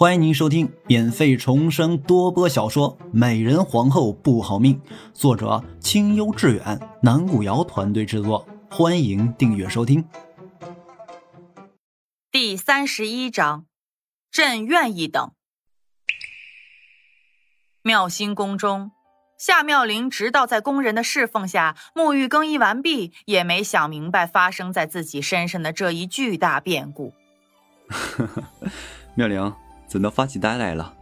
欢迎您收听免费重生多播小说《美人皇后不好命》，作者清幽致远，南古瑶团队制作。欢迎订阅收听。第三十一章，朕愿意等。妙心宫中，夏妙玲直到在宫人的侍奉下沐浴更衣完毕，也没想明白发生在自己身上的这一巨大变故。妙玲。怎能发起呆来了？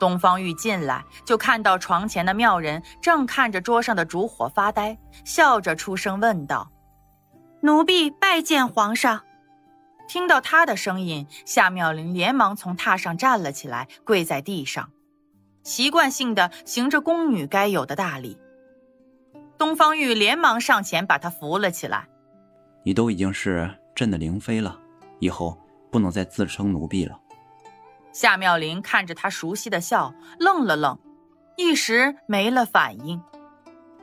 东方玉进来就看到床前的妙人正看着桌上的烛火发呆，笑着出声问道：“奴婢拜见皇上。”听到他的声音，夏妙玲连忙从榻上站了起来，跪在地上，习惯性的行着宫女该有的大礼。东方玉连忙上前把她扶了起来：“你都已经是朕的灵妃了，以后不能再自称奴婢了。”夏妙玲看着他熟悉的笑，愣了愣，一时没了反应。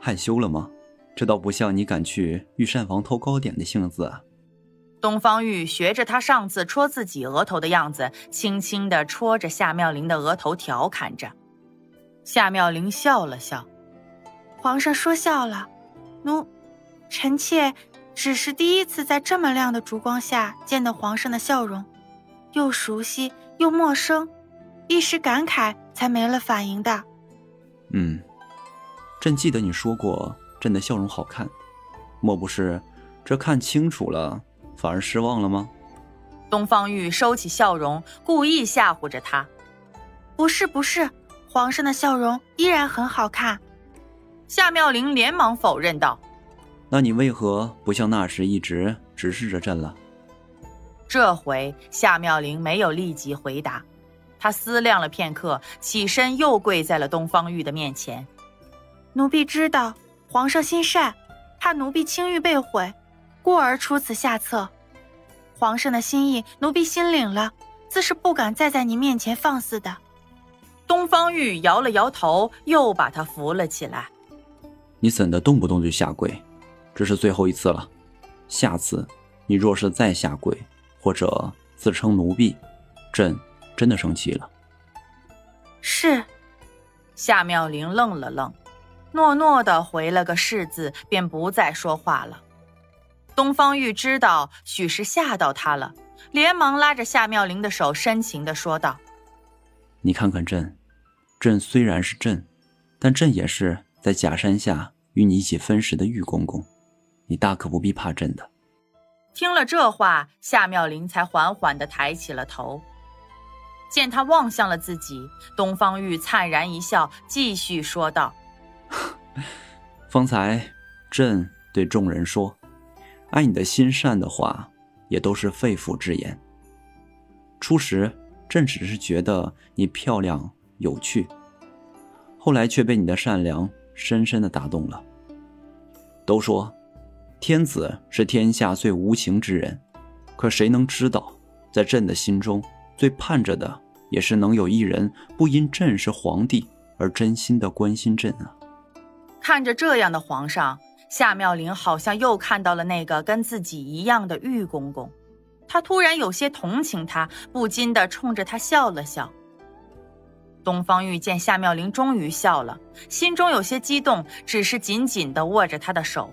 害羞了吗？这倒不像你敢去御膳房偷糕点的性子啊。东方玉学着他上次戳自己额头的样子，轻轻地戳着夏妙玲的额头，调侃着。夏妙玲笑了笑：“皇上说笑了，奴臣妾只是第一次在这么亮的烛光下见到皇上的笑容，又熟悉。”又陌生，一时感慨才没了反应的。嗯，朕记得你说过朕的笑容好看，莫不是这看清楚了反而失望了吗？东方玉收起笑容，故意吓唬着他。不是不是，皇上的笑容依然很好看。夏妙玲连忙否认道：“那你为何不像那时一直直视着朕了？”这回夏妙玲没有立即回答，她思量了片刻，起身又跪在了东方玉的面前。奴婢知道皇上心善，怕奴婢清誉被毁，故而出此下策。皇上的心意，奴婢心领了，自是不敢再在您面前放肆的。东方玉摇了摇头，又把他扶了起来。你怎的动不动就下跪？这是最后一次了，下次你若是再下跪。或者自称奴婢，朕真的生气了。是，夏妙玲愣了愣，诺诺的回了个是字，便不再说话了。东方玉知道许是吓到他了，连忙拉着夏妙玲的手，深情的说道：“你看看朕，朕虽然是朕，但朕也是在假山下与你一起分食的玉公公，你大可不必怕朕的。”听了这话，夏妙玲才缓缓地抬起了头，见他望向了自己，东方玉灿然一笑，继续说道：“方才朕对众人说，爱你的心善的话，也都是肺腑之言。初时，朕只是觉得你漂亮有趣，后来却被你的善良深深的打动了。都说。”天子是天下最无情之人，可谁能知道，在朕的心中，最盼着的也是能有一人不因朕是皇帝而真心的关心朕啊！看着这样的皇上，夏妙玲好像又看到了那个跟自己一样的玉公公，她突然有些同情他，不禁的冲着他笑了笑。东方玉见夏妙玲终于笑了，心中有些激动，只是紧紧的握着她的手。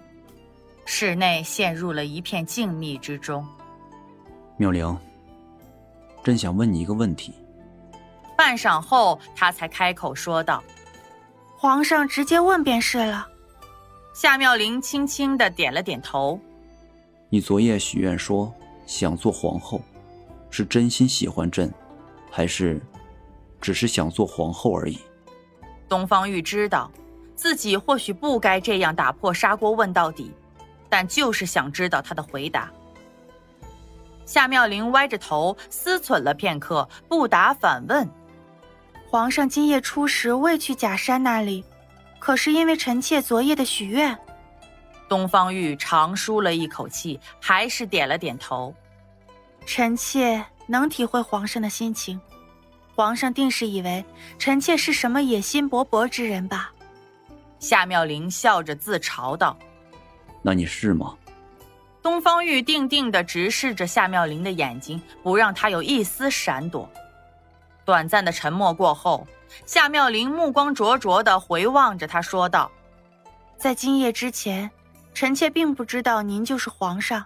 室内陷入了一片静谧之中。妙玲，朕想问你一个问题。半晌后，他才开口说道：“皇上直接问便是了。”夏妙玲轻轻的点了点头。你昨夜许愿说想做皇后，是真心喜欢朕，还是只是想做皇后而已？东方玉知道自己或许不该这样打破砂锅问到底。但就是想知道他的回答。夏妙玲歪着头思忖了片刻，不答反问：“皇上今夜出时未去假山那里，可是因为臣妾昨夜的许愿？”东方玉长舒了一口气，还是点了点头：“臣妾能体会皇上的心情，皇上定是以为臣妾是什么野心勃勃之人吧？”夏妙玲笑着自嘲道。那你是吗？东方玉定定的直视着夏妙玲的眼睛，不让她有一丝闪躲。短暂的沉默过后，夏妙玲目光灼灼地回望着他，说道：“在今夜之前，臣妾并不知道您就是皇上，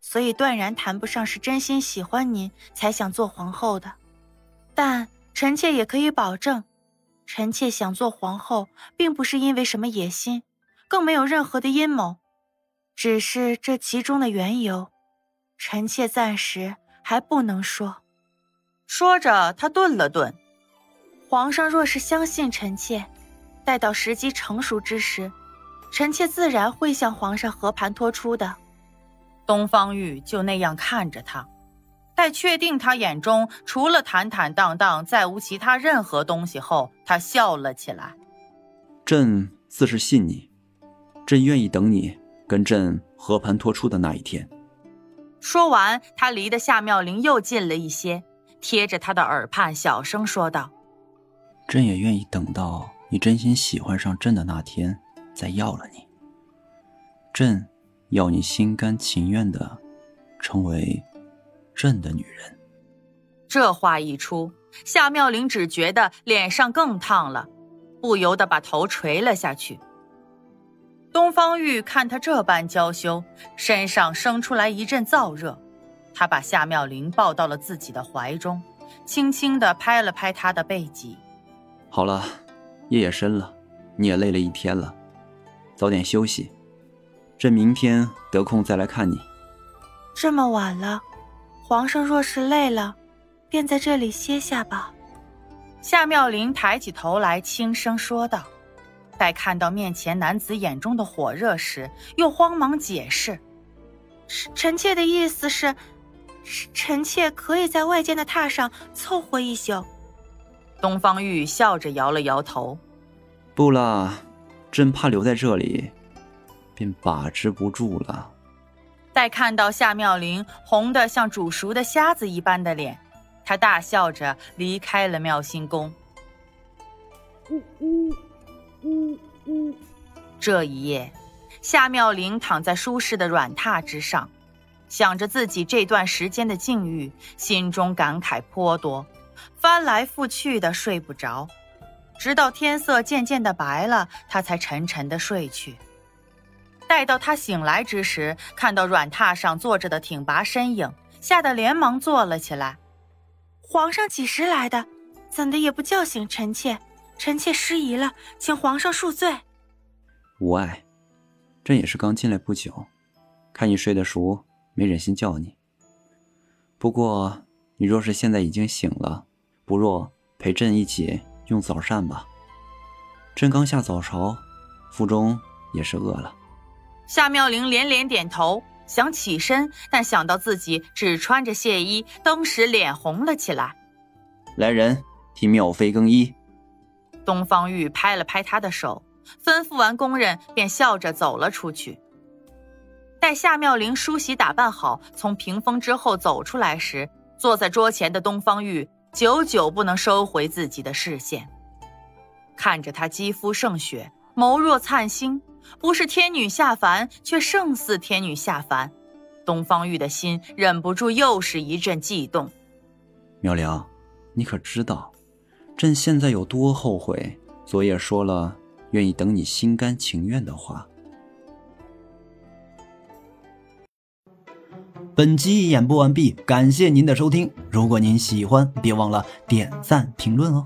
所以断然谈不上是真心喜欢您才想做皇后的。但臣妾也可以保证，臣妾想做皇后，并不是因为什么野心，更没有任何的阴谋，只是这其中的缘由，臣妾暂时还不能说。”说着，他顿了顿。皇上若是相信臣妾，待到时机成熟之时，臣妾自然会向皇上和盘托出的。东方玉就那样看着他，待确定他眼中除了坦坦荡荡再无其他任何东西后，他笑了起来。朕自是信你，朕愿意等你跟朕和盘托出的那一天。说完，他离得夏妙玲又近了一些。贴着他的耳畔，小声说道：“朕也愿意等到你真心喜欢上朕的那天，再要了你。朕要你心甘情愿的成为朕的女人。”这话一出，夏妙玲只觉得脸上更烫了，不由得把头垂了下去。东方玉看他这般娇羞，身上生出来一阵燥热。他把夏妙玲抱到了自己的怀中，轻轻地拍了拍她的背脊。好了，夜也深了，你也累了一天了，早点休息。朕明天得空再来看你。这么晚了，皇上若是累了，便在这里歇下吧。夏妙玲抬起头来，轻声说道。待看到面前男子眼中的火热时，又慌忙解释：“臣臣妾的意思是。”臣妾可以在外间的榻上凑合一宿。东方玉笑着摇了摇头：“不啦，朕怕留在这里，便把持不住了。”待看到夏妙玲红的像煮熟的虾子一般的脸，他大笑着离开了妙心宫。呜呜这一夜，夏妙玲躺在舒适的软榻之上。想着自己这段时间的境遇，心中感慨颇多，翻来覆去的睡不着，直到天色渐渐的白了，她才沉沉的睡去。待到她醒来之时，看到软榻上坐着的挺拔身影，吓得连忙坐了起来。皇上几时来的？怎的也不叫醒臣妾？臣妾失仪了，请皇上恕罪。无碍，朕也是刚进来不久，看你睡得熟。没忍心叫你。不过，你若是现在已经醒了，不若陪朕一起用早膳吧。朕刚下早朝，腹中也是饿了。夏妙玲连连点头，想起身，但想到自己只穿着亵衣，登时脸红了起来。来人，替妙妃更衣。东方玉拍了拍他的手，吩咐完工人，便笑着走了出去。待夏妙玲梳洗打扮好，从屏风之后走出来时，坐在桌前的东方玉久久不能收回自己的视线，看着她肌肤胜雪，眸若灿星，不是天女下凡，却胜似天女下凡。东方玉的心忍不住又是一阵悸动。妙玲，你可知道，朕现在有多后悔昨夜说了愿意等你心甘情愿的话？本集演播完毕，感谢您的收听。如果您喜欢，别忘了点赞评论哦。